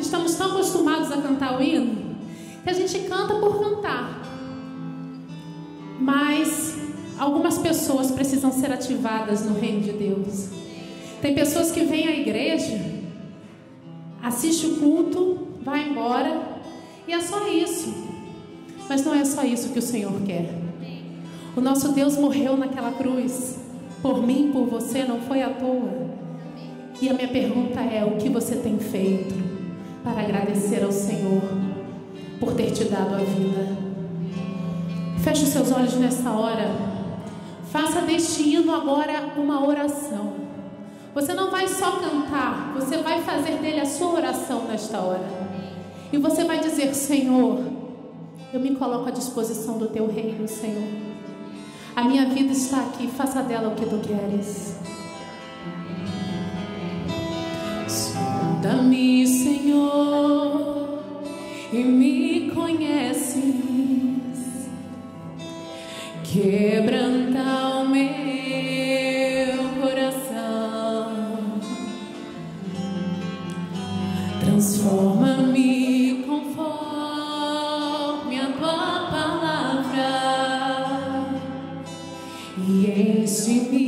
estamos tão acostumados a cantar o hino que a gente canta por cantar. Mas algumas pessoas precisam ser ativadas no reino de Deus. Tem pessoas que vêm à igreja, assiste o culto, vai embora e é só isso. Mas não é só isso que o Senhor quer. O nosso Deus morreu naquela cruz por mim, por você, não foi à toa. E a minha pergunta é: o que você tem feito para agradecer ao Senhor por ter te dado a vida? Feche os seus olhos nessa hora. Faça deste hino agora uma oração. Você não vai só cantar, você vai fazer dele a sua oração nesta hora. E você vai dizer: Senhor, eu me coloco à disposição do teu reino, Senhor. A minha vida está aqui, faça dela o que tu queres. Sonda-me, Senhor, e me conhece quebranta o meu coração, transforma-me conforme a tua palavra. E enche-me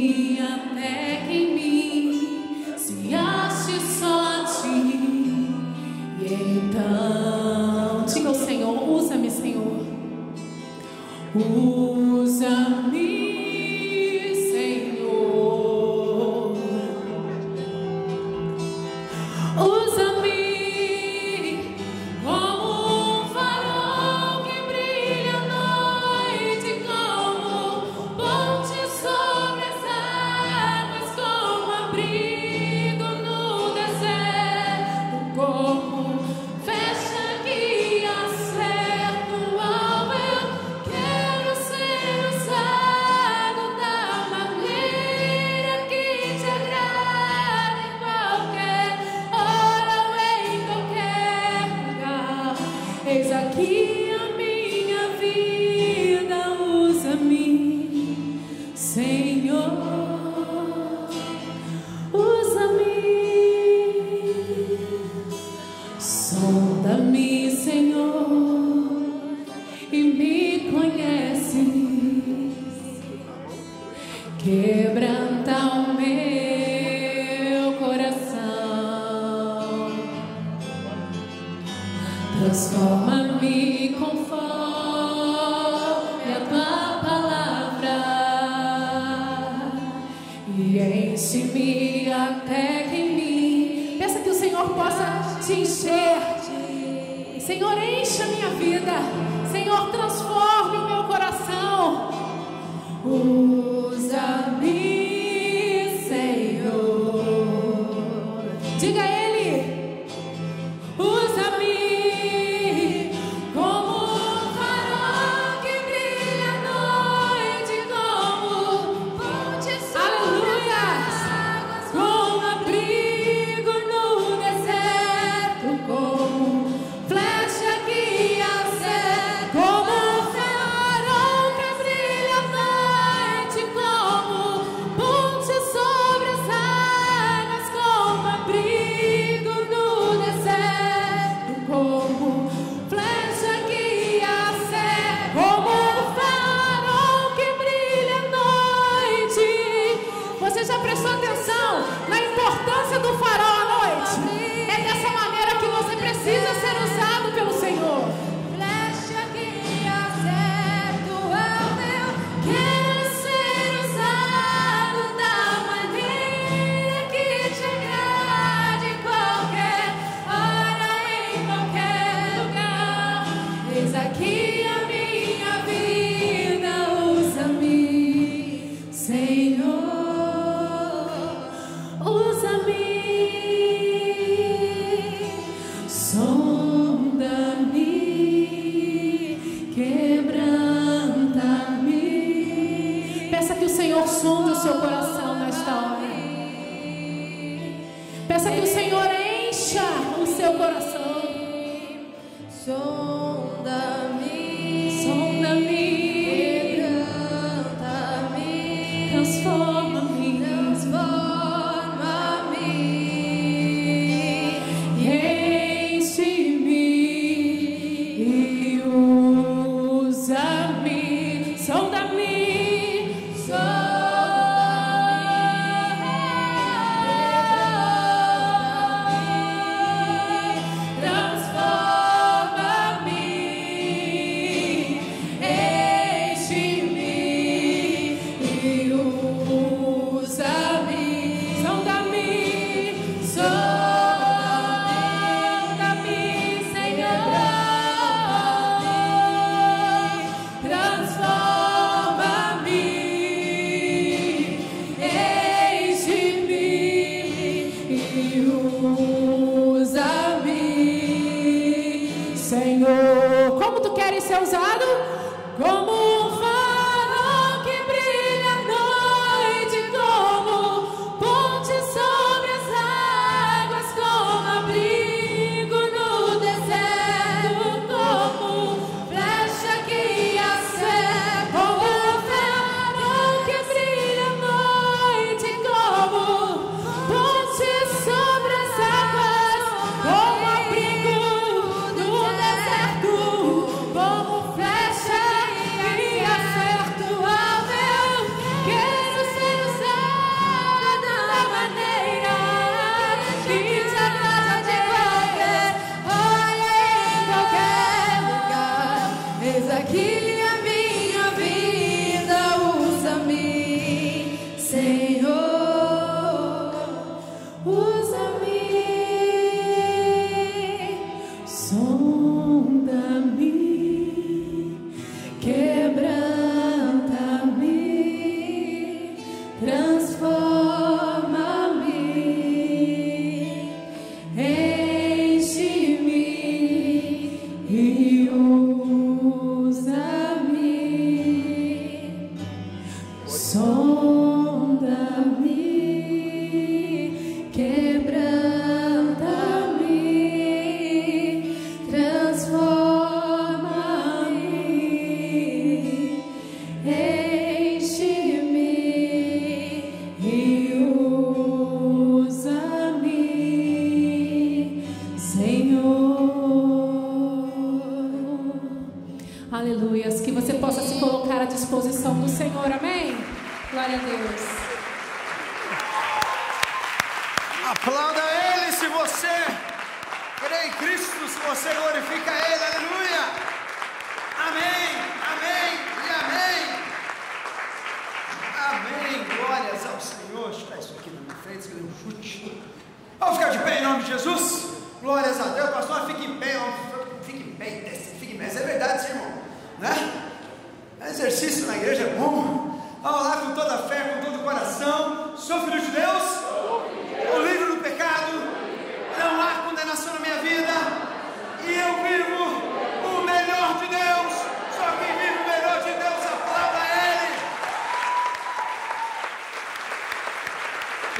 Ooh.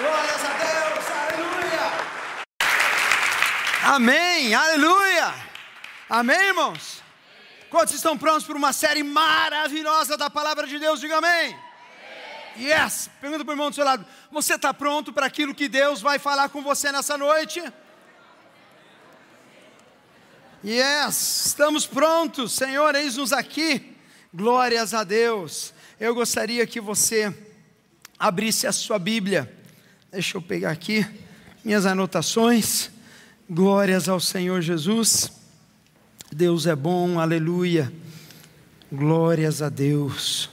Glórias a Deus. Aleluia. Amém. Aleluia. Amém, irmãos? Quantos estão prontos para uma série maravilhosa da palavra de Deus? Diga amém. Yes! Pergunta para o irmão do seu lado: Você está pronto para aquilo que Deus vai falar com você nessa noite? Yes! Estamos prontos, Senhor, eis-nos aqui. Glórias a Deus. Eu gostaria que você abrisse a sua Bíblia. Deixa eu pegar aqui minhas anotações. Glórias ao Senhor Jesus. Deus é bom, aleluia. Glórias a Deus.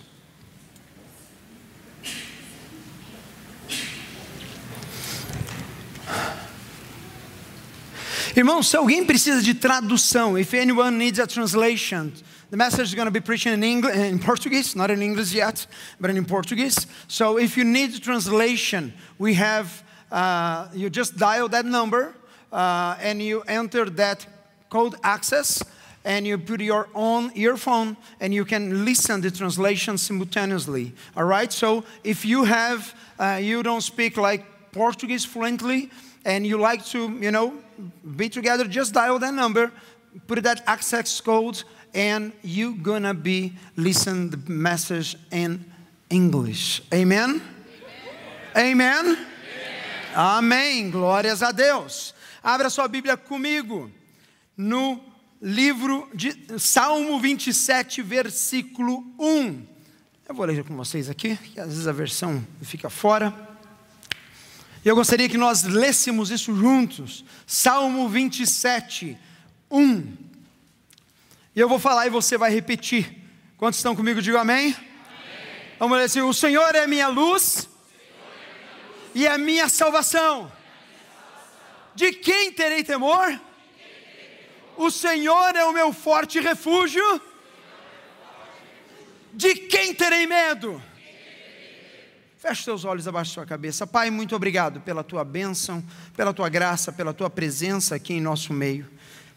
Irmãos, se alguém precisa de tradução, if anyone needs a translation, the message is going to be preaching in English, in Portuguese, not in English yet, but in Portuguese. So if you need translation, we have, uh, you just dial that number uh, and you enter that code access and you put your own earphone and you can listen the translation simultaneously. All right? So if you have, uh, you don't speak like Portuguese fluently and you like to, you know, be together, just dial that number, put that access code, and you gonna be listen the message in English. Amen? Amen? Amen? Amém. Glórias a Deus. Abra sua Bíblia comigo no livro de Salmo 27, versículo 1. Eu vou ler com vocês aqui, que às vezes a versão fica fora. Eu gostaria que nós lêssemos isso juntos. Salmo 27, 1. E eu vou falar e você vai repetir. Quantos estão comigo? Digo amém. amém. Vamos ler assim: O Senhor é minha luz, é minha luz. e a minha salvação. De quem terei temor? O Senhor é o meu forte refúgio. De quem terei medo? Feche seus olhos abaixo da sua cabeça. Pai, muito obrigado pela tua bênção, pela tua graça, pela tua presença aqui em nosso meio.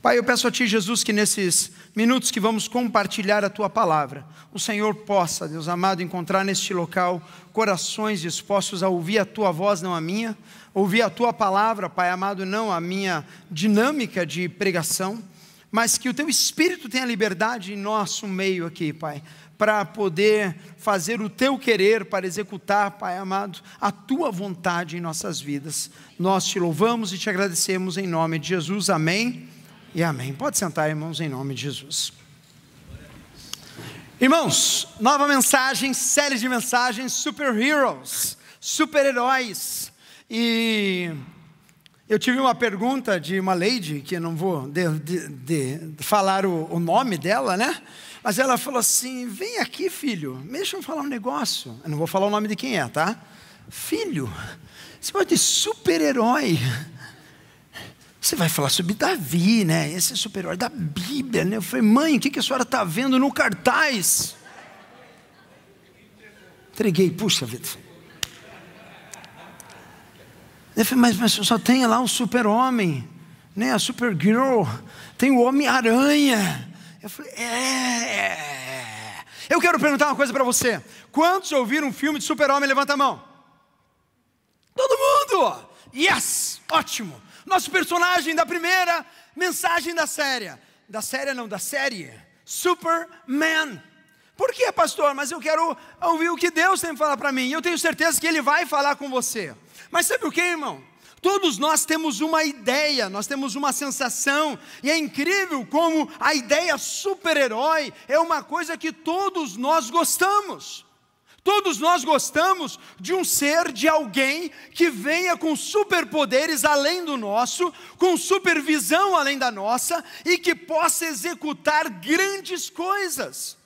Pai, eu peço a Ti, Jesus, que nesses minutos que vamos compartilhar a Tua palavra, o Senhor possa, Deus amado, encontrar neste local corações dispostos a ouvir a Tua voz, não a minha, ouvir a Tua palavra, Pai amado, não a minha dinâmica de pregação, mas que o Teu Espírito tenha liberdade em nosso meio aqui, Pai, para poder fazer o Teu querer, para executar, Pai amado, a Tua vontade em nossas vidas. Nós te louvamos e te agradecemos em nome de Jesus. Amém e amém. Pode sentar, irmãos, em nome de Jesus. Irmãos, nova mensagem, série de mensagens, super heroes, super-heróis. E eu tive uma pergunta de uma lady, que não vou de, de, de falar o, o, nome dela, né? Mas ela falou assim: vem aqui, filho, deixa eu falar um negócio. Eu não vou falar o nome de quem é, tá? Filho, você pode ser super-herói. Você vai falar sobre Davi, né? Esse é super-herói da Bíblia, né? Eu falei, mãe, o que, a senhora está vendo no cartaz? Entreguei, puxa vida. Eu falei, mas, mas só tem lá o super-homem, né? A super-girl, tem o Homem-Aranha. Eu falei, é. Eu quero perguntar uma coisa para você. Quantos ouviram um filme de super-homem? Levanta a mão. Todo mundo! Yes! Ótimo! Nosso personagem da primeira mensagem da série. Da série não, da série. Superman. Por que, pastor? Mas eu quero ouvir o que Deus tem que falar para mim. E eu tenho certeza que Ele vai falar com você. Mas sabe o que, irmão? Todos nós temos uma ideia, nós temos uma sensação, e é incrível como a ideia super-herói é uma coisa que todos nós gostamos. Todos nós gostamos de um ser, de alguém que venha com superpoderes além do nosso, com supervisão além da nossa e que possa executar grandes coisas.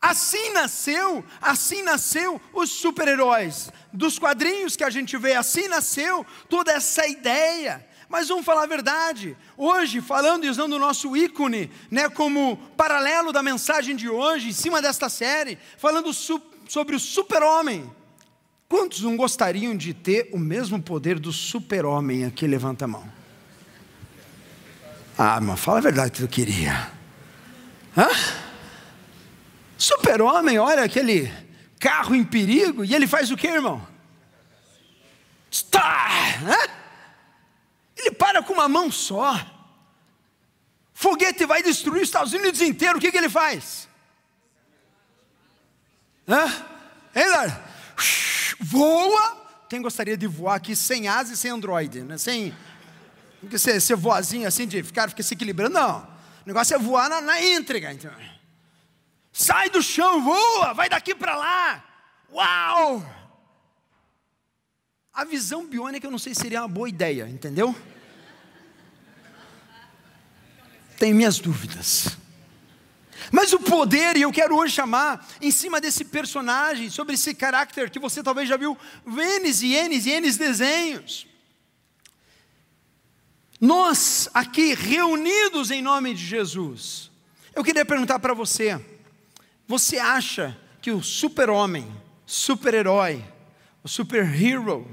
Assim nasceu, assim nasceu os super-heróis. Dos quadrinhos que a gente vê, assim nasceu toda essa ideia. Mas vamos falar a verdade. Hoje, falando e usando o nosso ícone, né, como paralelo da mensagem de hoje, em cima desta série, falando super sobre o super-homem. Quantos não gostariam de ter o mesmo poder do super-homem aqui? Levanta a mão. Ah, mas fala a verdade que tu queria. Super-homem, olha aquele carro em perigo, e ele faz o que, irmão? Está! Ele para com uma mão só. Foguete vai destruir os Estados Unidos inteiro, o que, que ele faz? Hã? Hein, Lar? Voa. Quem gostaria de voar aqui sem asa e sem Android? Né? Sem. Ser, ser voazinho assim, de ficar, ficar se equilibrando, não. O negócio é voar na, na íntegra. Então. Sai do chão, voa, vai daqui para lá. Uau! A visão biônica eu não sei se seria uma boa ideia, entendeu? Tenho minhas dúvidas. Mas o poder, e eu quero hoje chamar em cima desse personagem, sobre esse caráter que você talvez já viu N e N e N desenhos. Nós aqui reunidos em nome de Jesus, eu queria perguntar para você: você acha que o super-homem, super-herói, o super-hero,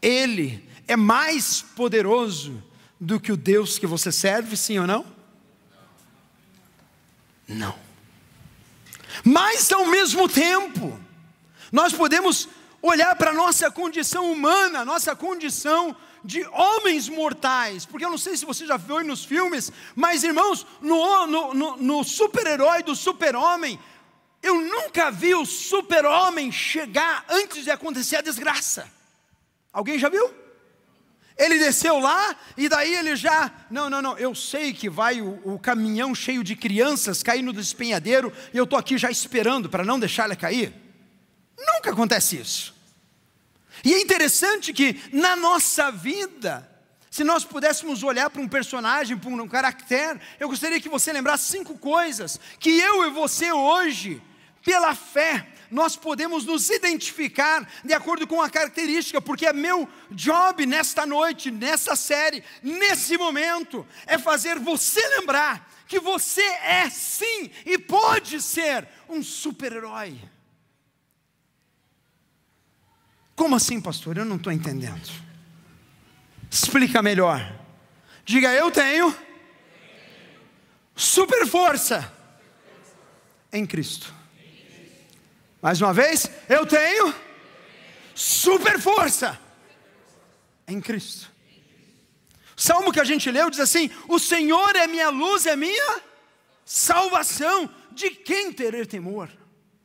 ele é mais poderoso do que o Deus que você serve, sim ou não? Não. Mas ao mesmo tempo, nós podemos olhar para a nossa condição humana, nossa condição de homens mortais, porque eu não sei se você já viu nos filmes, mas irmãos, no, no, no, no super-herói do super-homem, eu nunca vi o super-homem chegar antes de acontecer a desgraça. Alguém já viu? Ele desceu lá e daí ele já. Não, não, não. Eu sei que vai o, o caminhão cheio de crianças cair no despenhadeiro e eu estou aqui já esperando para não deixar ele cair. Nunca acontece isso. E é interessante que na nossa vida, se nós pudéssemos olhar para um personagem, para um caráter, eu gostaria que você lembrasse cinco coisas que eu e você hoje, pela fé, nós podemos nos identificar de acordo com a característica, porque é meu job nesta noite, nessa série, nesse momento, é fazer você lembrar que você é sim e pode ser um super-herói. Como assim, pastor? Eu não estou entendendo. Explica melhor. Diga, eu tenho super força em Cristo. Mais uma vez, eu tenho super força em Cristo. O salmo que a gente leu diz assim: O Senhor é minha luz, é minha salvação. De quem ter temor?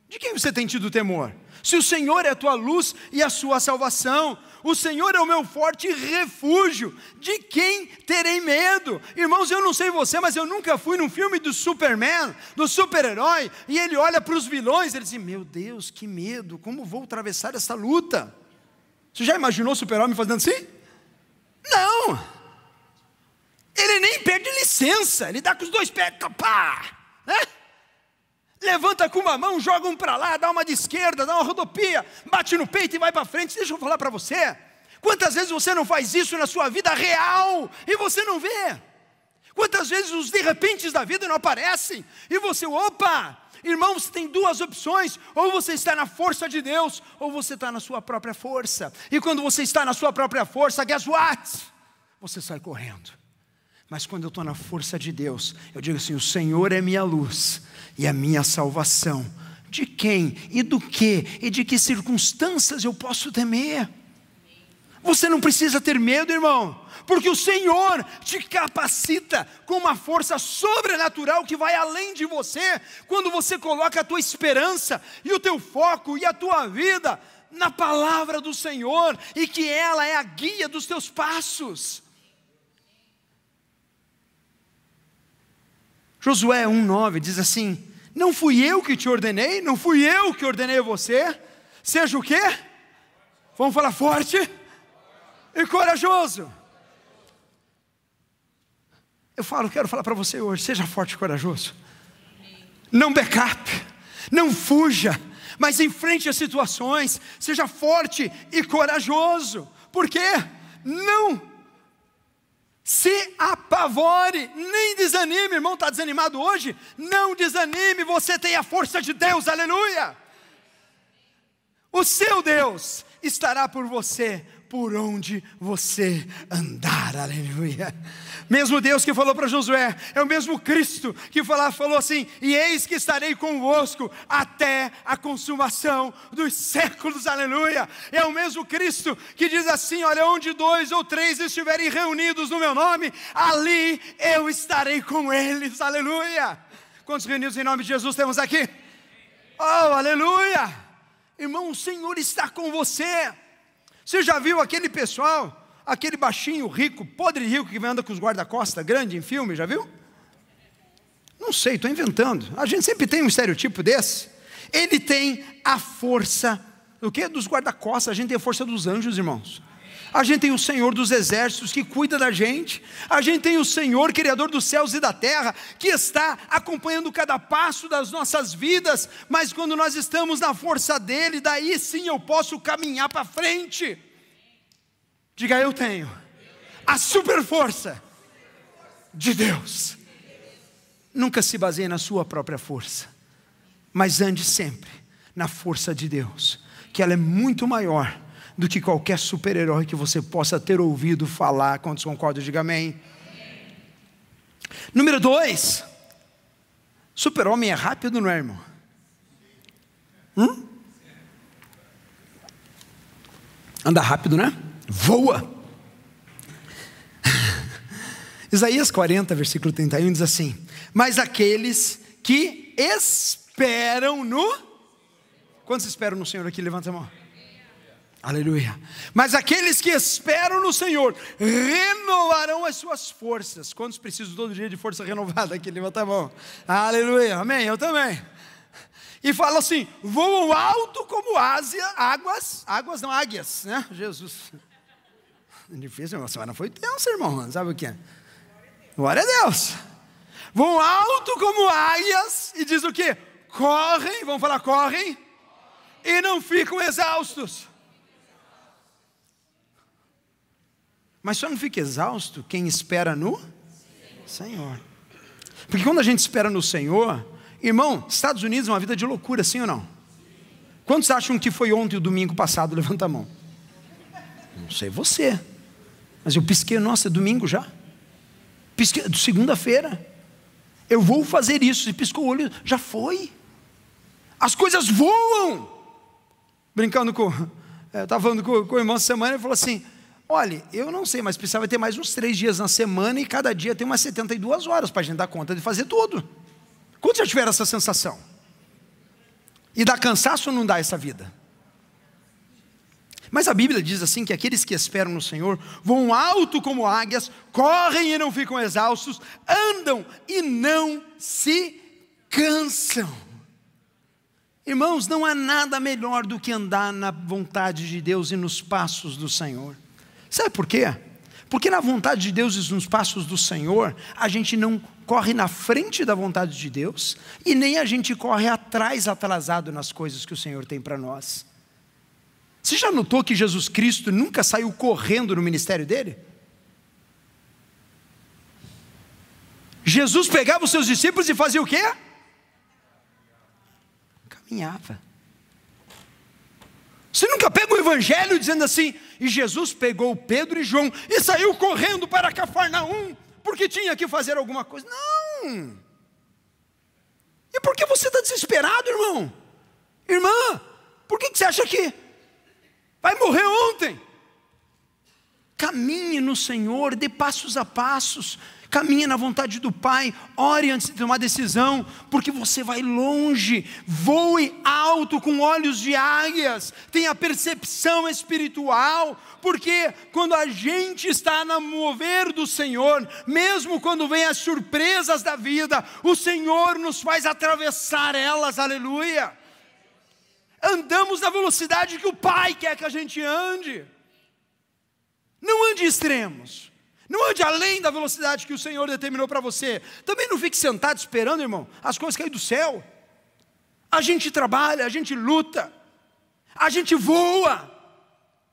De quem você tem tido temor? Se o Senhor é a tua luz e a sua salvação, o Senhor é o meu forte refúgio, de quem terei medo? Irmãos, eu não sei você, mas eu nunca fui num filme do Superman, do super-herói, e ele olha para os vilões, ele diz: Meu Deus, que medo, como vou atravessar essa luta? Você já imaginou o super-homem fazendo assim? Não! Ele nem pede licença, ele dá com os dois pés, pá, né? Levanta com uma mão, joga um para lá, dá uma de esquerda, dá uma rodopia, bate no peito e vai para frente. Deixa eu falar para você. Quantas vezes você não faz isso na sua vida real e você não vê? Quantas vezes os de repente da vida não aparecem e você, opa, irmão, você tem duas opções: ou você está na força de Deus, ou você está na sua própria força. E quando você está na sua própria força, guess what? Você sai correndo. Mas quando eu estou na força de Deus, eu digo assim: o Senhor é minha luz e a minha salvação. De quem e do que e de que circunstâncias eu posso temer? Você não precisa ter medo, irmão, porque o Senhor te capacita com uma força sobrenatural que vai além de você, quando você coloca a tua esperança e o teu foco e a tua vida na palavra do Senhor e que ela é a guia dos teus passos. Josué 1,9 diz assim: Não fui eu que te ordenei, não fui eu que ordenei você, seja o quê? Vamos falar forte e corajoso. Eu falo, quero falar para você hoje, seja forte e corajoso. Não backup, não fuja, mas enfrente as situações, seja forte e corajoso. Por quê? Não se apavore, nem desanime, irmão, está desanimado hoje? Não desanime, você tem a força de Deus, aleluia. O seu Deus estará por você, por onde você andar, aleluia. Mesmo Deus que falou para Josué, é o mesmo Cristo que falou, falou assim: E eis que estarei convosco até a consumação dos séculos, aleluia. É o mesmo Cristo que diz assim: Olha, onde dois ou três estiverem reunidos no meu nome, ali eu estarei com eles, aleluia. Quantos reunidos em nome de Jesus temos aqui? Oh, aleluia! Irmão, o Senhor está com você. Você já viu aquele pessoal aquele baixinho rico, podre rico que anda com os guarda-costa grande em filme, já viu? Não sei, estou inventando. A gente sempre tem um estereotipo desse. Ele tem a força do que? Dos guarda-costas. A gente tem a força dos anjos, irmãos. A gente tem o Senhor dos exércitos que cuida da gente. A gente tem o Senhor, Criador dos céus e da terra, que está acompanhando cada passo das nossas vidas. Mas quando nós estamos na força dele, daí sim eu posso caminhar para frente. Diga, eu tenho a super força de Deus. Nunca se baseie na sua própria força, mas ande sempre na força de Deus, que ela é muito maior do que qualquer super-herói que você possa ter ouvido falar. Quantos concordam? Diga amém. Número dois, super-homem é rápido, não é, irmão? Hum? Anda rápido, né? Voa. Isaías 40, versículo 31 diz assim: Mas aqueles que esperam no. Quantos esperam no Senhor aqui? Levanta a mão. Aleluia. Mas aqueles que esperam no Senhor renovarão as suas forças. Quantos precisam todo dia de força renovada aqui? Levanta a mão. Aleluia. Amém. Eu também. E fala assim: voam alto como Ásia, águas, águas não águias, né? Jesus. Difícil, a semana foi tensa, irmão. Sabe o que é? Glória a Deus. Vão alto como águias e diz o que? Correm, vamos falar, correm e não ficam exaustos. Mas só não fica exausto quem espera no Senhor. Porque quando a gente espera no Senhor, irmão, Estados Unidos é uma vida de loucura, sim ou não? Quantos acham que foi ontem o domingo passado? Levanta a mão. Não sei você, mas eu pisquei, nossa, é domingo já. Pisquei, segunda-feira. Eu vou fazer isso. Se piscou o olho, já foi. As coisas voam. Brincando com. Eu estava falando com, com o irmão essa semana, ele falou assim: Olha, eu não sei, mas precisava ter mais uns três dias na semana e cada dia tem umas 72 horas para a gente dar conta de fazer tudo. Quantos já tiveram essa sensação? E dá cansaço ou não dá essa vida? Mas a Bíblia diz assim que aqueles que esperam no Senhor vão alto como águias, correm e não ficam exaustos, andam e não se cansam. Irmãos, não há nada melhor do que andar na vontade de Deus e nos passos do Senhor. Sabe por quê? Porque na vontade de Deus e nos passos do Senhor, a gente não corre na frente da vontade de Deus e nem a gente corre atrás, atrasado nas coisas que o Senhor tem para nós. Você já notou que Jesus Cristo nunca saiu correndo no ministério dele? Jesus pegava os seus discípulos e fazia o quê? Caminhava. Você nunca pega o evangelho dizendo assim, e Jesus pegou Pedro e João e saiu correndo para Cafarnaum, porque tinha que fazer alguma coisa. Não! E por que você está desesperado, irmão? Irmã, por que você acha que vai morrer ontem? Caminhe no Senhor, dê passos a passos, caminhe na vontade do Pai, ore antes de tomar decisão, porque você vai longe, voe alto com olhos de águias, tenha percepção espiritual, porque quando a gente está no mover do Senhor, mesmo quando vem as surpresas da vida, o Senhor nos faz atravessar elas, aleluia. Andamos na velocidade que o Pai quer que a gente ande. Não ande extremos. Não ande além da velocidade que o Senhor determinou para você. Também não fique sentado esperando, irmão, as coisas caírem do céu. A gente trabalha, a gente luta, a gente voa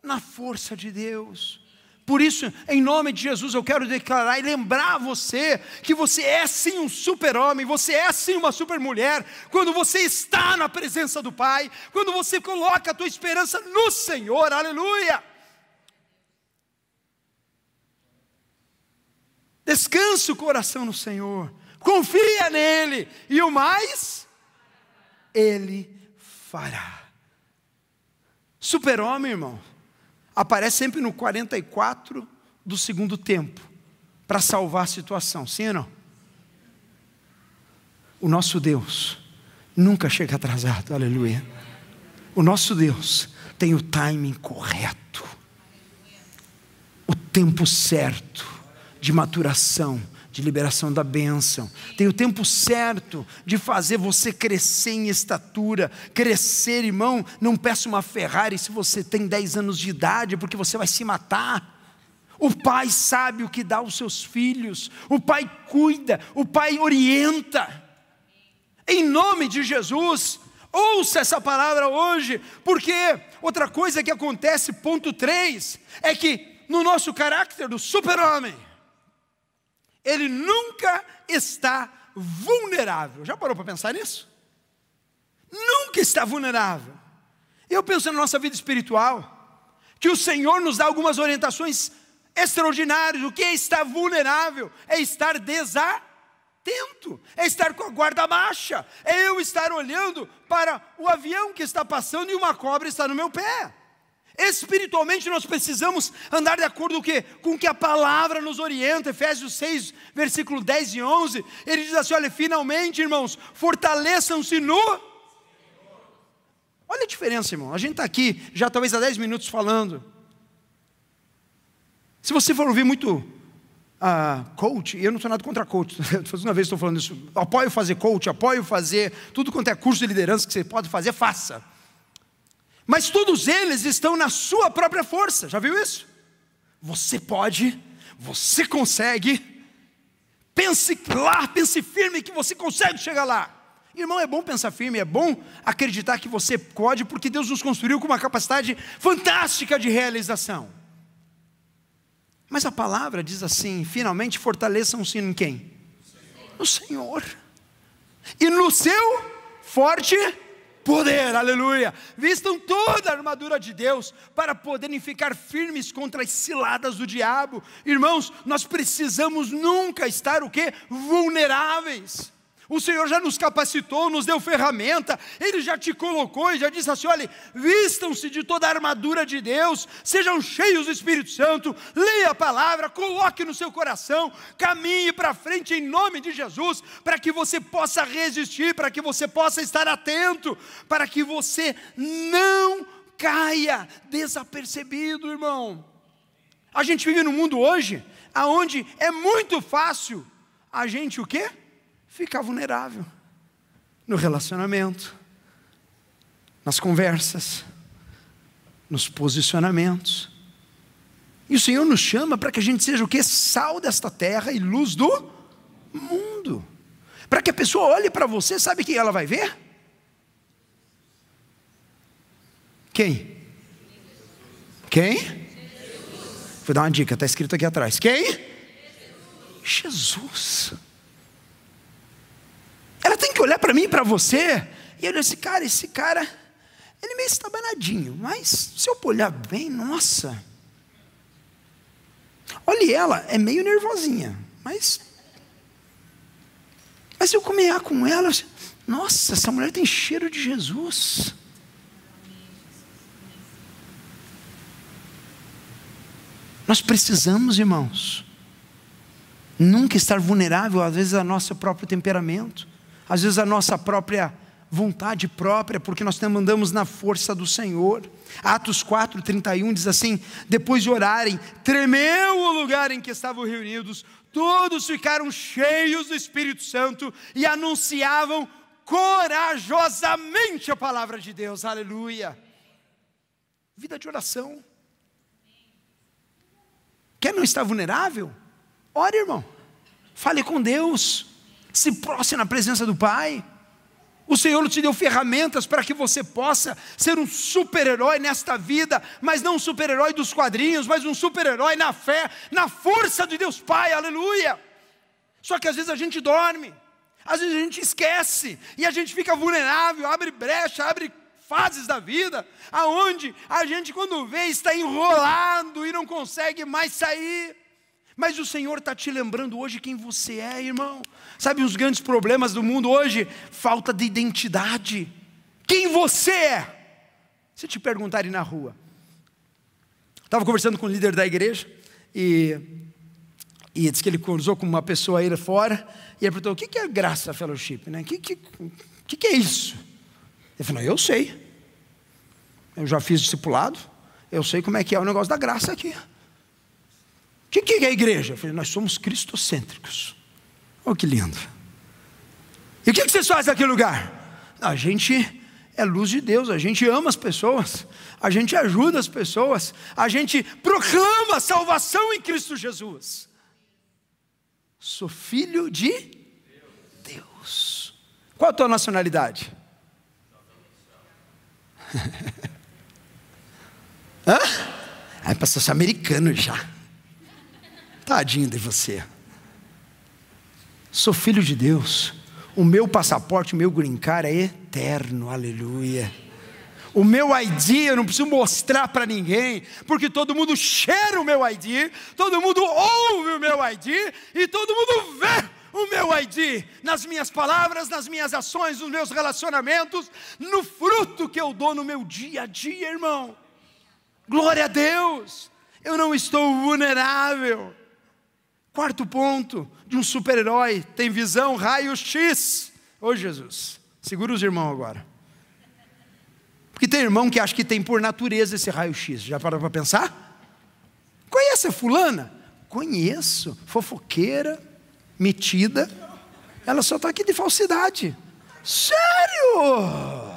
na força de Deus. Por isso, em nome de Jesus, eu quero declarar e lembrar você que você é sim um super-homem, você é sim uma super-mulher, quando você está na presença do Pai, quando você coloca a tua esperança no Senhor, aleluia. Descansa o coração no Senhor, confia nele, e o mais, ele fará. Super-homem, irmão, aparece sempre no 44 do segundo tempo, para salvar a situação, sim ou não? O nosso Deus nunca chega atrasado, aleluia. O nosso Deus tem o timing correto, o tempo certo de maturação, de liberação da bênção. Tem o tempo certo de fazer você crescer em estatura, crescer, irmão. Não peça uma Ferrari se você tem 10 anos de idade, porque você vai se matar. O pai sabe o que dá aos seus filhos, o pai cuida, o pai orienta. Em nome de Jesus, ouça essa palavra hoje, porque outra coisa que acontece, ponto 3, é que no nosso caráter do super-homem, ele nunca está vulnerável. Já parou para pensar nisso? Nunca está vulnerável. Eu penso na nossa vida espiritual, que o Senhor nos dá algumas orientações extraordinárias. O que é estar vulnerável? É estar desatento, é estar com a guarda baixa, é eu estar olhando para o avião que está passando e uma cobra está no meu pé. Espiritualmente nós precisamos andar de acordo com o, quê? com que a palavra nos orienta. Efésios 6, versículo 10 e 11. Ele diz assim: olha, finalmente, irmãos, fortaleçam-se no. Olha a diferença, irmão. A gente está aqui já talvez há 10 minutos falando. Se você for ouvir muito uh, coach, eu não sou nada contra coach, uma vez estou falando isso, apoio fazer coach, apoio fazer tudo quanto é curso de liderança que você pode fazer, faça. Mas todos eles estão na sua própria força, já viu isso? Você pode, você consegue, pense lá, pense firme que você consegue chegar lá. Irmão, é bom pensar firme, é bom acreditar que você pode, porque Deus nos construiu com uma capacidade fantástica de realização. Mas a palavra diz assim: finalmente fortaleçam-se em quem? No Senhor. E no seu forte poder, aleluia. Vistam toda a armadura de Deus para poderem ficar firmes contra as ciladas do diabo. Irmãos, nós precisamos nunca estar o que? Vulneráveis. O Senhor já nos capacitou, nos deu ferramenta, Ele já te colocou e já disse assim: olha, vistam-se de toda a armadura de Deus, sejam cheios do Espírito Santo, leia a palavra, coloque no seu coração, caminhe para frente em nome de Jesus, para que você possa resistir, para que você possa estar atento, para que você não caia desapercebido, irmão. A gente vive num mundo hoje, aonde é muito fácil a gente o quê? Ficar vulnerável no relacionamento, nas conversas, nos posicionamentos. E o Senhor nos chama para que a gente seja o que? Sal desta terra e luz do mundo. Para que a pessoa olhe para você, sabe quem ela vai ver? Quem? Quem? Vou dar uma dica, está escrito aqui atrás. Quem? Jesus. Ela tem que olhar para mim e para você. E ele disse, cara, esse cara, ele é meio estabanadinho, mas se eu olhar bem, nossa. Olhe ela, é meio nervosinha, mas. Mas se eu comer com ela, nossa, essa mulher tem cheiro de Jesus. Nós precisamos, irmãos, nunca estar vulnerável, às vezes, ao nosso próprio temperamento às vezes a nossa própria vontade própria, porque nós andamos na força do Senhor. Atos 4, 31 diz assim: depois de orarem, tremeu o lugar em que estavam reunidos, todos ficaram cheios do Espírito Santo e anunciavam corajosamente a palavra de Deus, aleluia. Vida de oração. Quer não estar vulnerável? Ore, irmão. Fale com Deus se prostre na presença do Pai. O Senhor te deu ferramentas para que você possa ser um super-herói nesta vida, mas não um super-herói dos quadrinhos, mas um super-herói na fé, na força de Deus Pai, aleluia. Só que às vezes a gente dorme, às vezes a gente esquece, e a gente fica vulnerável, abre brecha, abre fases da vida, aonde a gente, quando vê, está enrolado e não consegue mais sair. Mas o Senhor está te lembrando hoje quem você é, irmão. Sabe os grandes problemas do mundo hoje? Falta de identidade. Quem você é? Se te perguntarem na rua. Estava conversando com o líder da igreja e, e disse que ele cruzou com uma pessoa aí fora e ele perguntou: o que é graça fellowship? O né? que, que, que, que é isso? Ele falou: eu sei. Eu já fiz discipulado, eu sei como é que é o negócio da graça aqui. O que, que é a igreja? Eu falei: nós somos cristocêntricos. Oh, que lindo. E o que vocês fazem naquele lugar? A gente é luz de Deus, a gente ama as pessoas, a gente ajuda as pessoas, a gente proclama a salvação em Cristo Jesus. Sou filho de Deus. Qual a tua nacionalidade? Hã? Ai, pastor, sou americano já. Tadinho de você. Sou filho de Deus. O meu passaporte, o meu green card é eterno. Aleluia. O meu ID eu não preciso mostrar para ninguém, porque todo mundo cheira o meu ID, todo mundo ouve o meu ID e todo mundo vê o meu ID nas minhas palavras, nas minhas ações, nos meus relacionamentos, no fruto que eu dou no meu dia a dia, irmão. Glória a Deus! Eu não estou vulnerável. Quarto ponto de um super-herói: tem visão raio-x. Ô Jesus, segura os irmãos agora. Porque tem irmão que acha que tem por natureza esse raio-x. Já parou para pensar? Conhece a fulana? Conheço. Fofoqueira, metida. Ela só está aqui de falsidade. Sério?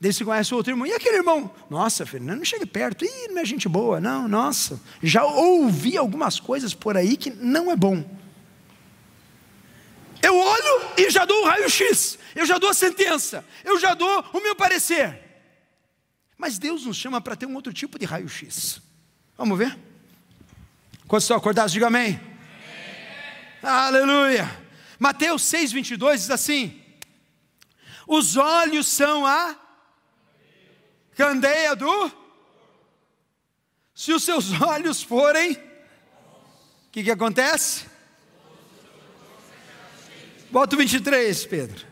Daí você conhece outro irmão. E aquele irmão? Nossa, Fernando, não chega perto. Ih, não é gente boa. Não, nossa. Já ouvi algumas coisas por aí que não é bom. Eu olho e já dou o raio-x, eu já dou a sentença, eu já dou o meu parecer. Mas Deus nos chama para ter um outro tipo de raio-x. Vamos ver? Quando estão acordados, diga amém. amém. Aleluia. Mateus 6, 22 diz assim: Os olhos são a candeia do. Se os seus olhos forem, o que, que acontece? Bota o 23, Pedro.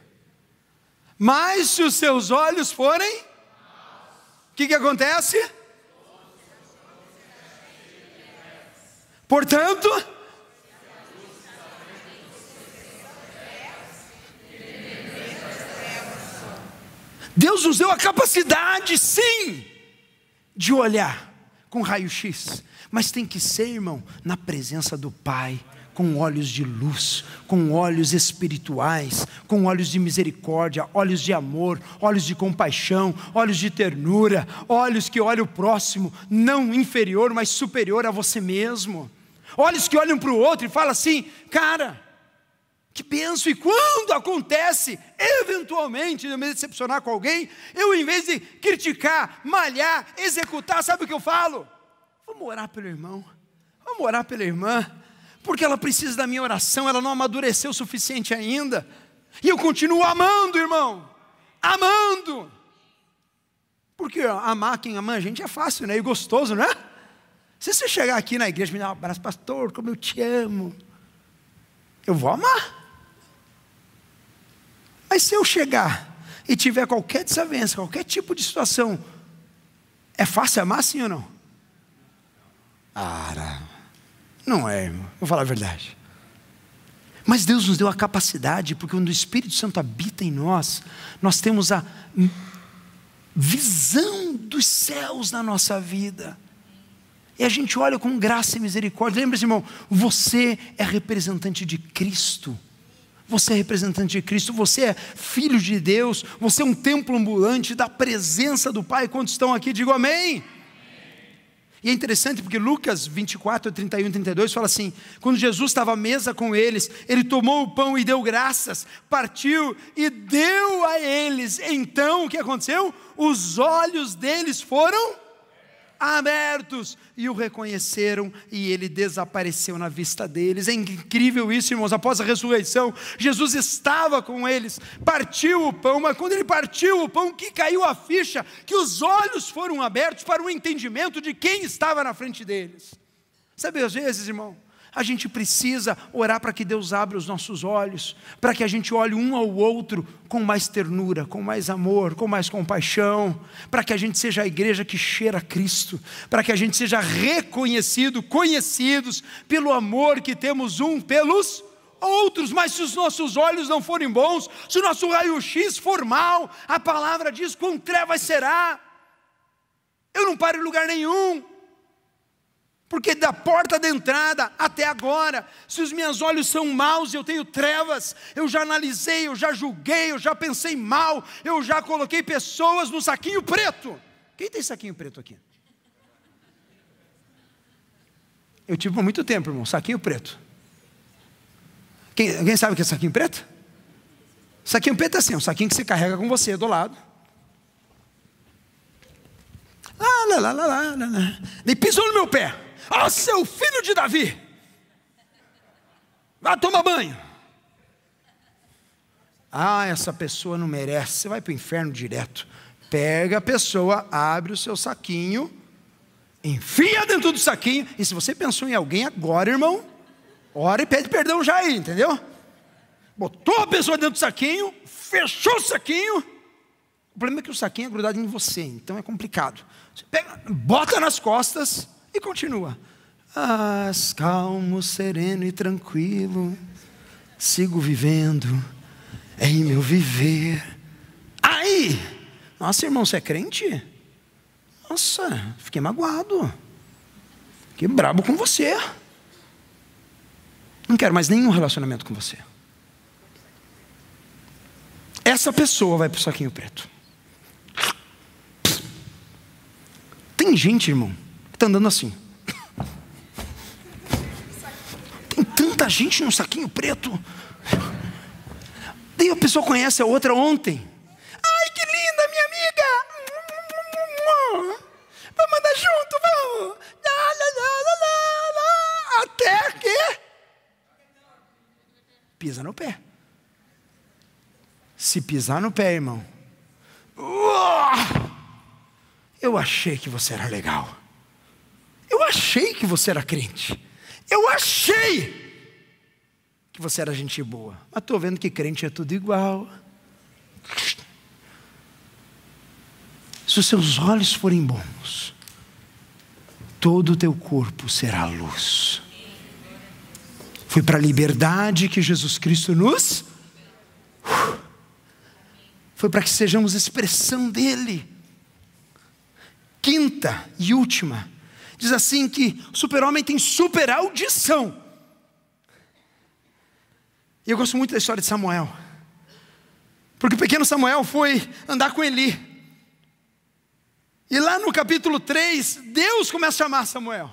Mas se os seus olhos forem, o que, que acontece? Portanto, Deus nos deu a capacidade, sim, de olhar com raio-x, mas tem que ser, irmão, na presença do Pai com olhos de luz, com olhos espirituais, com olhos de misericórdia, olhos de amor, olhos de compaixão, olhos de ternura, olhos que olham o próximo, não inferior, mas superior a você mesmo. Olhos que olham para o outro e falam assim: cara, que penso, e quando acontece, eventualmente, eu me decepcionar com alguém, eu em vez de criticar, malhar, executar, sabe o que eu falo? Vamos orar pelo irmão, vamos orar pela irmã, porque ela precisa da minha oração, ela não amadureceu o suficiente ainda. E eu continuo amando, irmão, amando. Porque amar quem ama a gente é fácil, né? E gostoso, não é? Se você chegar aqui na igreja e me dar um abraço, pastor, como eu te amo, eu vou amar. Mas se eu chegar e tiver qualquer desavença, qualquer tipo de situação, é fácil amar sim ou não? Ah, não é, irmão. Vou falar a verdade. Mas Deus nos deu a capacidade, porque quando o Espírito Santo habita em nós, nós temos a visão dos céus na nossa vida. E a gente olha com graça e misericórdia. Lembre-se, irmão, você é representante de Cristo. Você é representante de Cristo, você é filho de Deus, você é um templo ambulante da presença do Pai. Quantos estão aqui, digo amém. E é interessante porque Lucas 24, 31 e 32 fala assim: quando Jesus estava à mesa com eles, ele tomou o pão e deu graças, partiu e deu a eles. Então o que aconteceu? Os olhos deles foram abertos e o reconheceram e ele desapareceu na vista deles. É incrível isso, irmãos. Após a ressurreição, Jesus estava com eles, partiu o pão, mas quando ele partiu o pão, que caiu a ficha, que os olhos foram abertos para o entendimento de quem estava na frente deles. Sabe, às vezes, irmão, a gente precisa orar para que Deus abra os nossos olhos, para que a gente olhe um ao outro com mais ternura, com mais amor, com mais compaixão, para que a gente seja a igreja que cheira a Cristo, para que a gente seja reconhecido, conhecidos pelo amor que temos um pelos outros, mas se os nossos olhos não forem bons, se o nosso raio-x for mal, a palavra diz: com trevas será. Eu não paro em lugar nenhum. Porque da porta da entrada até agora, se os meus olhos são maus e eu tenho trevas, eu já analisei, eu já julguei, eu já pensei mal, eu já coloquei pessoas no saquinho preto. Quem tem saquinho preto aqui? Eu tive por muito tempo, irmão, saquinho preto. Quem, alguém sabe o que é saquinho preto? Saquinho preto é assim, um saquinho que você carrega com você do lado. Lá, lá, lá, lá, lá, lá. E pisou no meu pé. Oh, seu filho de Davi, vá tomar banho. Ah, essa pessoa não merece, você vai para o inferno direto. Pega a pessoa, abre o seu saquinho, enfia dentro do saquinho, e se você pensou em alguém agora, irmão, ora e pede perdão já aí, entendeu? Botou a pessoa dentro do saquinho, fechou o saquinho, O problema é que o saquinho é grudado em você, então é complicado. Você pega, bota nas costas e continua. Ah, calmo, sereno e tranquilo, sigo vivendo em meu viver. Aí, nossa irmão, você é crente? Nossa, fiquei magoado. Fiquei brabo com você. Não quero mais nenhum relacionamento com você. Essa pessoa vai para o saquinho preto. Tem gente, irmão, está andando assim. Tem tanta gente no saquinho preto. Daí a pessoa conhece a outra ontem. Ai, que linda, minha amiga! Vamos andar junto, vamos! Até que pisa no pé. Se pisar no pé, irmão, eu achei que você era legal. Achei que você era crente. Eu achei que você era gente boa. Mas estou vendo que crente é tudo igual. Se os seus olhos forem bons, todo o teu corpo será luz. Foi para a liberdade que Jesus Cristo nos. Foi para que sejamos expressão dele. Quinta e última, diz assim que o super-homem tem super audição. E eu gosto muito da história de Samuel. Porque o pequeno Samuel foi andar com Eli. E lá no capítulo 3, Deus começa a chamar Samuel.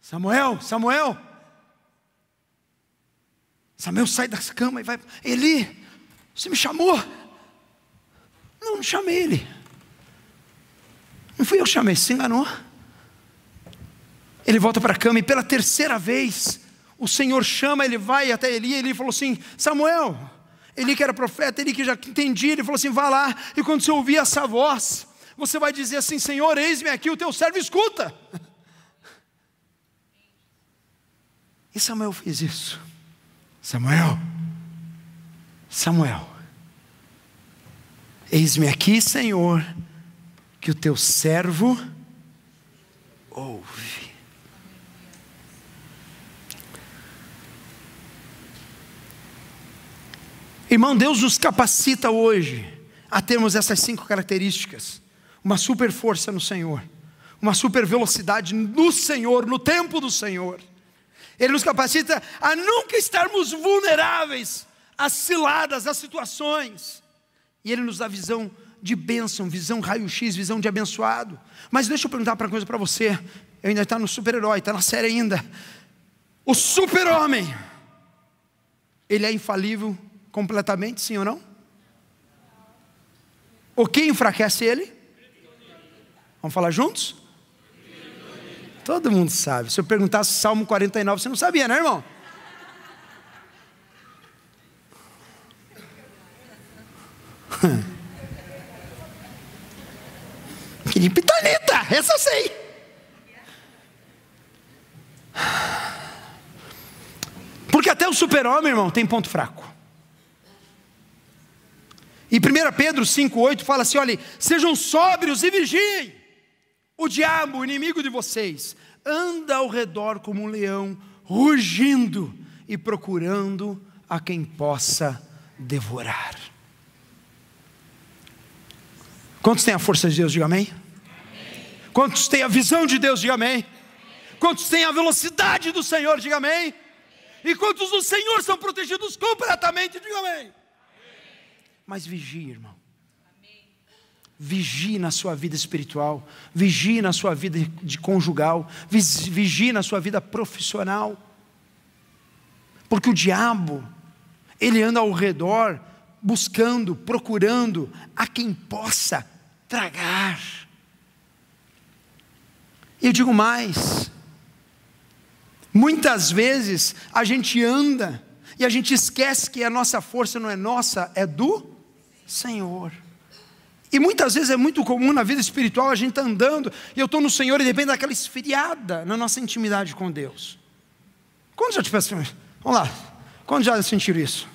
Samuel, Samuel. Samuel sai da cama e vai. Eli, você me chamou? Não, não chamei ele. Não fui eu que chamei, se enganou. Ele volta para a cama e pela terceira vez o Senhor chama, ele vai até Eli, e ele falou assim: Samuel, Eli que era profeta, ele que já entendia, ele falou assim: vá lá, e quando você ouvir essa voz, você vai dizer assim: Senhor, eis-me aqui, o teu servo escuta. E Samuel fez isso. Samuel, Samuel, eis-me aqui, Senhor, que o teu servo ouve. Irmão, Deus nos capacita hoje a termos essas cinco características: uma super força no Senhor, uma super velocidade no Senhor, no tempo do Senhor. Ele nos capacita a nunca estarmos vulneráveis às ciladas, às situações. E Ele nos dá visão de bênção, visão raio-x, visão de abençoado. Mas deixa eu perguntar uma coisa para você. Eu ainda está no super-herói, está na série ainda. O super-homem, ele é infalível completamente, sim ou não? O que enfraquece ele? Vamos falar juntos? Todo mundo sabe. Se eu perguntasse Salmo 49, você não sabia, né, irmão? Que pitaneta, essa eu sei. Porque até o super-homem, irmão, tem ponto fraco. E 1 Pedro 5,8 fala assim: olha, sejam sóbrios e vigiem. O diabo, o inimigo de vocês, anda ao redor como um leão, rugindo e procurando a quem possa devorar. Quantos têm a força de Deus? Diga amém. amém. Quantos têm a visão de Deus? Diga amém. amém. Quantos têm a velocidade do Senhor? Diga amém. amém. E quantos do Senhor são protegidos completamente? Diga amém. Mas vigie, irmão. Vigie na sua vida espiritual, vigie na sua vida de conjugal, vigie na sua vida profissional. Porque o diabo, ele anda ao redor buscando, procurando a quem possa tragar. E eu digo mais, muitas vezes a gente anda e a gente esquece que a nossa força não é nossa, é do Senhor. E muitas vezes é muito comum na vida espiritual a gente tá andando e eu estou no Senhor e depende daquela esfriada na nossa intimidade com Deus. Quando já tivesse. Vamos lá. Quando já sentiram isso?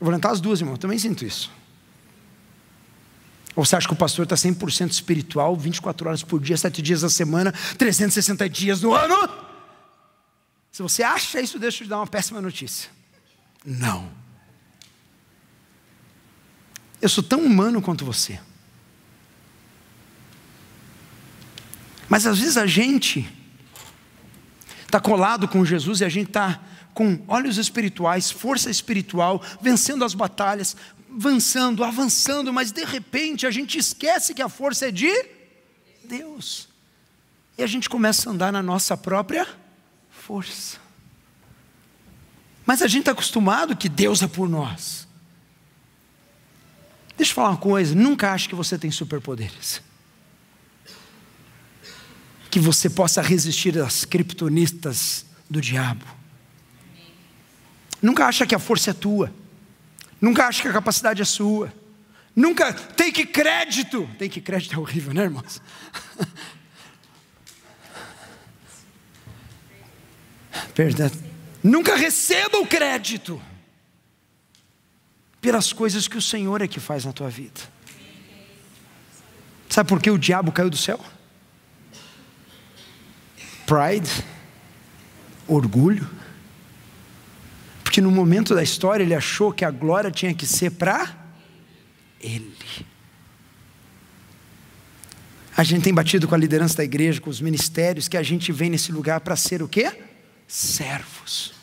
Eu vou levantar as duas, irmão. Eu também sinto isso. Ou você acha que o pastor está 100% espiritual, 24 horas por dia, 7 dias da semana, 360 dias do ano? Se você acha isso, deixa eu te dar uma péssima notícia. Não. Eu sou tão humano quanto você. Mas às vezes a gente está colado com Jesus e a gente está com olhos espirituais, força espiritual, vencendo as batalhas, avançando, avançando, mas de repente a gente esquece que a força é de Deus. E a gente começa a andar na nossa própria força. Mas a gente está acostumado que Deus é por nós. Deixa eu falar uma coisa: nunca ache que você tem superpoderes. Que você possa resistir às criptonistas do diabo. Nunca acha que a força é tua. Nunca acha que a capacidade é sua. Nunca tem que crédito. Tem que crédito é horrível, né, irmãos? Perdão. Nunca receba o crédito pelas coisas que o Senhor é que faz na tua vida. Sabe por que o diabo caiu do céu? Pride, orgulho. Porque no momento da história ele achou que a glória tinha que ser para ele. A gente tem batido com a liderança da igreja, com os ministérios, que a gente vem nesse lugar para ser o quê? servos.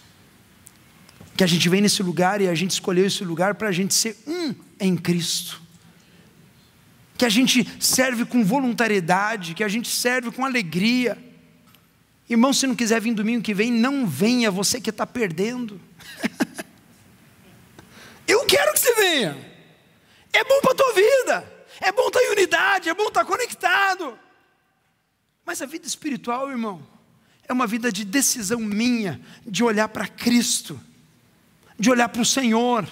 Que a gente vem nesse lugar e a gente escolheu esse lugar para a gente ser um em Cristo. Que a gente serve com voluntariedade, que a gente serve com alegria. Irmão, se não quiser vir domingo que vem, não venha, você que está perdendo. Eu quero que você venha. É bom para a tua vida. É bom estar em unidade, é bom estar conectado. Mas a vida espiritual, irmão, é uma vida de decisão minha, de olhar para Cristo, de olhar para o Senhor,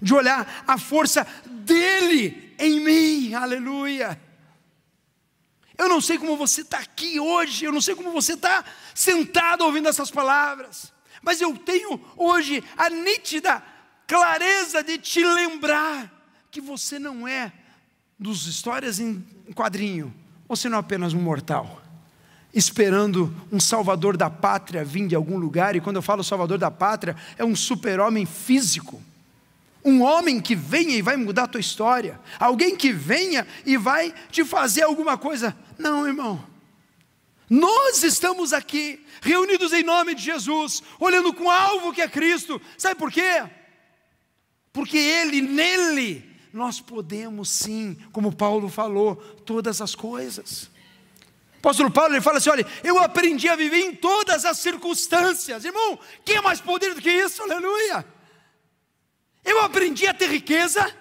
de olhar a força dEle em mim, aleluia. Eu não sei como você está aqui hoje, eu não sei como você está sentado ouvindo essas palavras, mas eu tenho hoje a nítida clareza de te lembrar que você não é dos histórias em quadrinho, você não é apenas um mortal esperando um salvador da pátria vir de algum lugar, e quando eu falo salvador da pátria, é um super-homem físico. Um homem que venha e vai mudar a tua história. Alguém que venha e vai te fazer alguma coisa. Não, irmão. Nós estamos aqui, reunidos em nome de Jesus, olhando com alvo que é Cristo. Sabe por quê? Porque Ele, nele, nós podemos sim, como Paulo falou, todas as coisas apóstolo Paulo ele fala assim: olha, eu aprendi a viver em todas as circunstâncias. Irmão, quem é mais poder do que isso? Aleluia. Eu aprendi a ter riqueza,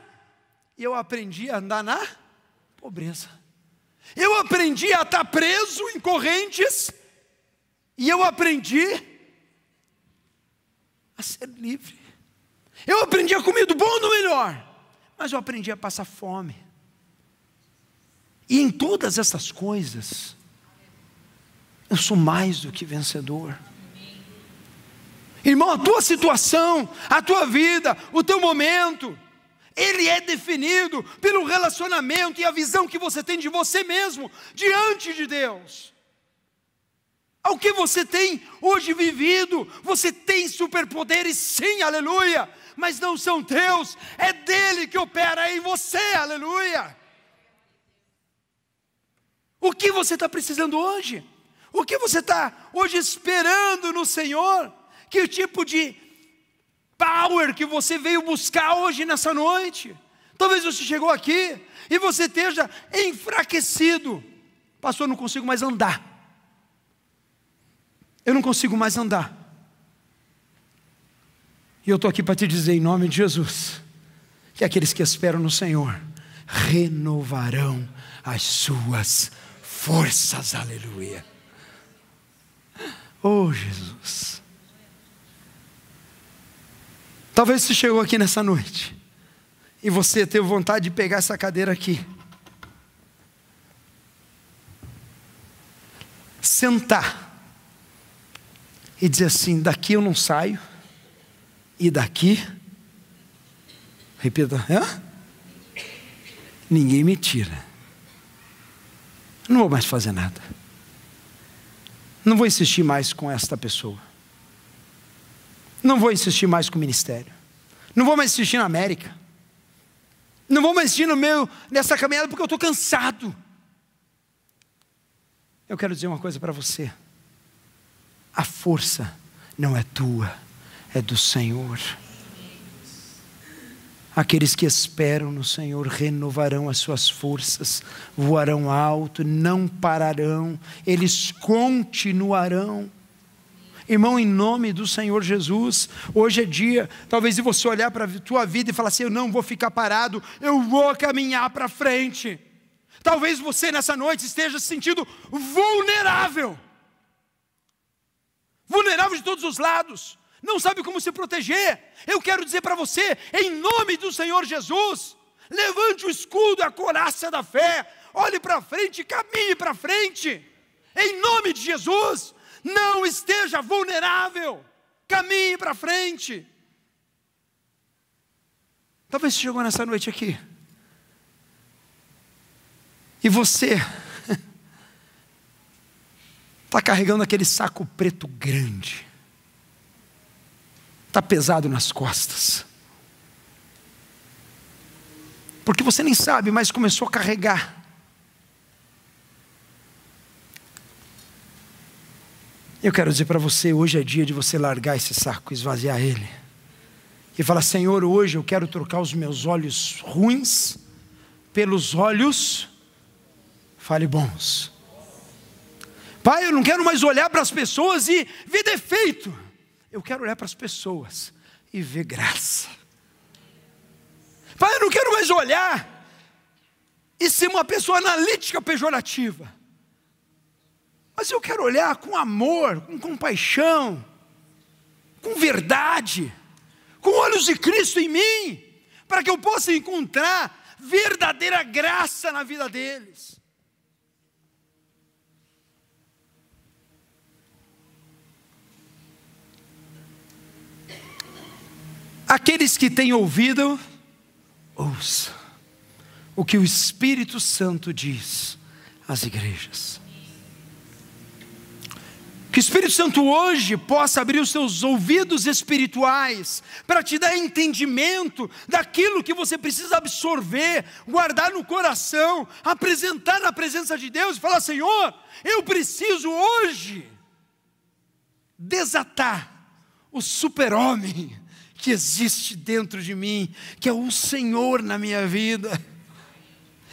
e eu aprendi a andar na pobreza. Eu aprendi a estar preso em correntes, e eu aprendi a ser livre. Eu aprendi a comer do bom do melhor, mas eu aprendi a passar fome. E em todas essas coisas, eu sou mais do que vencedor. Irmão, a tua situação, a tua vida, o teu momento, ele é definido pelo relacionamento e a visão que você tem de você mesmo diante de Deus. Ao que você tem hoje vivido, você tem superpoderes, sim, aleluia, mas não são teus, é dele que opera em você, aleluia. O que você está precisando hoje? O que você está hoje esperando no Senhor? Que tipo de power que você veio buscar hoje nessa noite? Talvez você chegou aqui e você esteja enfraquecido. Pastor, eu não consigo mais andar. Eu não consigo mais andar. E eu estou aqui para te dizer, em nome de Jesus, que aqueles que esperam no Senhor renovarão as suas forças. Aleluia. Oh, Jesus. Talvez você chegou aqui nessa noite e você teve vontade de pegar essa cadeira aqui. Sentar e dizer assim: daqui eu não saio, e daqui, repita, hã? ninguém me tira. Não vou mais fazer nada. Não vou insistir mais com esta pessoa. Não vou insistir mais com o ministério. Não vou mais insistir na América. Não vou mais insistir no meu nessa caminhada porque eu estou cansado. Eu quero dizer uma coisa para você. A força não é tua, é do Senhor. Aqueles que esperam no Senhor renovarão as suas forças, voarão alto, não pararão, eles continuarão. Irmão, em nome do Senhor Jesus, hoje é dia, talvez você olhar para a tua vida e falar assim: eu não vou ficar parado, eu vou caminhar para frente. Talvez você nessa noite esteja se sentindo vulnerável, vulnerável de todos os lados não sabe como se proteger. Eu quero dizer para você, em nome do Senhor Jesus, levante o escudo, a coraça da fé, olhe para frente, caminhe para frente, em nome de Jesus, não esteja vulnerável, caminhe para frente. Talvez você chegou nessa noite aqui, e você está carregando aquele saco preto grande, está pesado nas costas. Porque você nem sabe, mas começou a carregar. Eu quero dizer para você: hoje é dia de você largar esse saco, esvaziar ele. E falar: Senhor, hoje eu quero trocar os meus olhos ruins pelos olhos, fale bons. Pai, eu não quero mais olhar para as pessoas e ver defeito. Eu quero olhar para as pessoas e ver graça. Pai, eu não quero mais olhar e ser uma pessoa analítica pejorativa. Mas eu quero olhar com amor, com compaixão, com verdade, com olhos de Cristo em mim, para que eu possa encontrar verdadeira graça na vida deles. Aqueles que têm ouvido, ouça o que o Espírito Santo diz às igrejas. Que o Espírito Santo hoje possa abrir os seus ouvidos espirituais para te dar entendimento daquilo que você precisa absorver, guardar no coração, apresentar na presença de Deus e falar: Senhor, eu preciso hoje desatar o super-homem que existe dentro de mim, que é o Senhor na minha vida.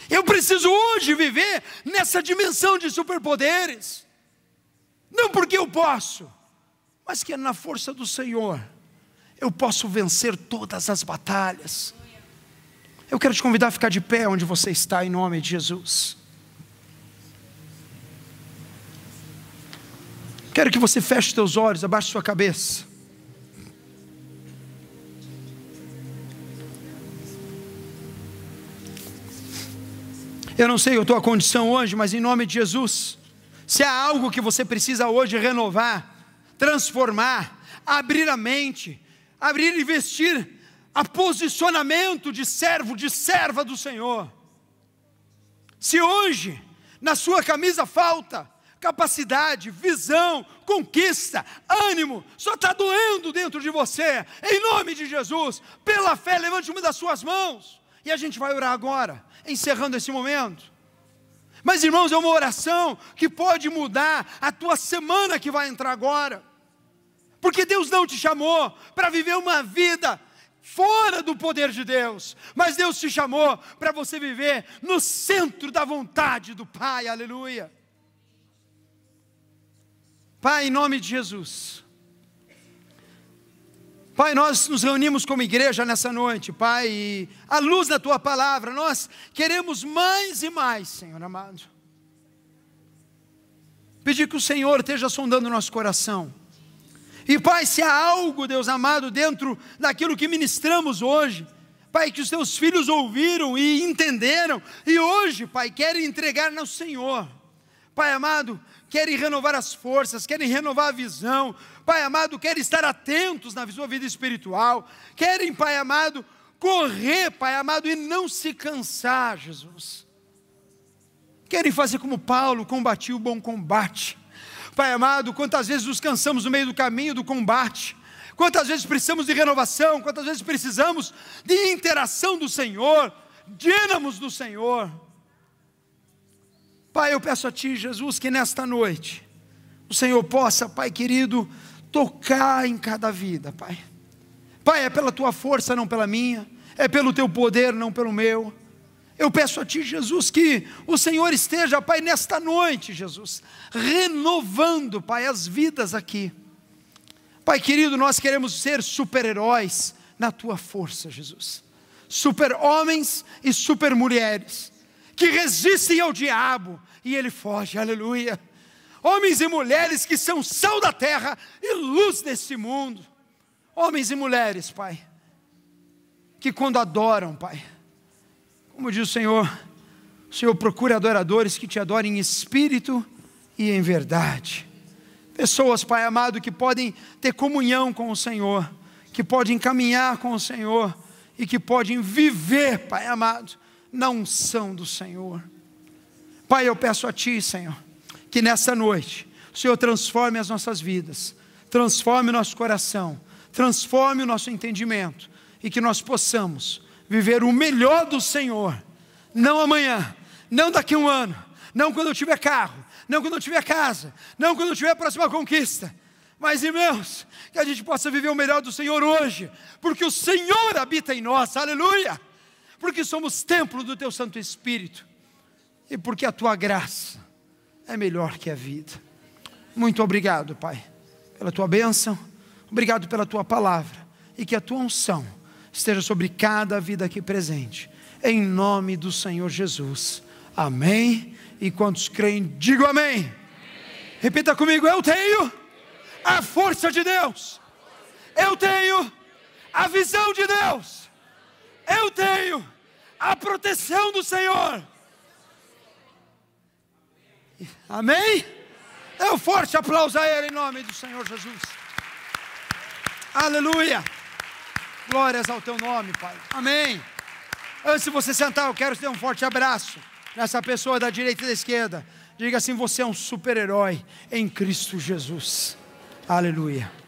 Eu preciso hoje viver nessa dimensão de superpoderes, não porque eu posso, mas que é na força do Senhor eu posso vencer todas as batalhas. Eu quero te convidar a ficar de pé onde você está, em nome de Jesus. Quero que você feche os teus olhos, abaixe sua cabeça. Eu não sei a tua condição hoje, mas em nome de Jesus, se há algo que você precisa hoje renovar, transformar, abrir a mente, abrir e vestir a posicionamento de servo, de serva do Senhor. Se hoje na sua camisa falta capacidade, visão, conquista, ânimo, só está doendo dentro de você, em nome de Jesus, pela fé, levante uma das suas mãos, e a gente vai orar agora encerrando esse momento. Mas, irmãos, é uma oração que pode mudar a tua semana que vai entrar agora. Porque Deus não te chamou para viver uma vida fora do poder de Deus, mas Deus te chamou para você viver no centro da vontade do Pai, aleluia. Pai, em nome de Jesus, Pai, nós nos reunimos como igreja nessa noite, Pai, e à luz da tua palavra, nós queremos mais e mais, Senhor amado. Pedir que o Senhor esteja sondando o nosso coração. E, Pai, se há algo, Deus amado, dentro daquilo que ministramos hoje, Pai, que os teus filhos ouviram e entenderam, e hoje, Pai, querem entregar no Senhor. Pai amado, querem renovar as forças, querem renovar a visão, Pai amado, querem estar atentos na sua vida espiritual, querem, Pai amado, correr, Pai amado, e não se cansar, Jesus. Querem fazer como Paulo, combatir o bom combate. Pai amado, quantas vezes nos cansamos no meio do caminho do combate, quantas vezes precisamos de renovação, quantas vezes precisamos de interação do Senhor, dínamos do Senhor. Pai, eu peço a Ti, Jesus, que nesta noite o Senhor possa, Pai querido, tocar em cada vida, Pai. Pai, é pela Tua força, não pela minha, é pelo Teu poder, não pelo meu. Eu peço a Ti, Jesus, que o Senhor esteja, Pai, nesta noite, Jesus, renovando, Pai, as vidas aqui. Pai querido, nós queremos ser super-heróis na Tua força, Jesus. Super-homens e super-mulheres, que resistem ao diabo e ele foge, aleluia. Homens e mulheres que são sal da terra e luz desse mundo. Homens e mulheres, Pai, que quando adoram, Pai, como diz o Senhor, o Senhor procura adoradores que te adorem em espírito e em verdade. Pessoas, Pai amado, que podem ter comunhão com o Senhor, que podem caminhar com o Senhor e que podem viver, Pai amado, na unção do Senhor. Pai, eu peço a Ti, Senhor, que nessa noite o Senhor transforme as nossas vidas, transforme o nosso coração, transforme o nosso entendimento e que nós possamos viver o melhor do Senhor, não amanhã, não daqui a um ano, não quando eu tiver carro, não quando eu tiver casa, não quando eu tiver a próxima conquista, mas irmãos, que a gente possa viver o melhor do Senhor hoje, porque o Senhor habita em nós, aleluia, porque somos templo do Teu Santo Espírito e porque a Tua graça é melhor que a vida. Muito obrigado, Pai, pela Tua bênção, obrigado pela Tua palavra e que a Tua unção esteja sobre cada vida aqui presente. Em nome do Senhor Jesus. Amém. E quantos creem, digam amém. amém. Repita comigo: Eu tenho a força de Deus. Eu tenho a visão de Deus. Eu tenho a proteção do Senhor. Amém? É um forte aplauso a Ele em nome do Senhor Jesus. Aleluia. Glórias ao teu nome, Pai. Amém. Antes de você sentar, eu quero te dar um forte abraço nessa pessoa da direita e da esquerda. Diga assim: você é um super-herói em Cristo Jesus. Aleluia.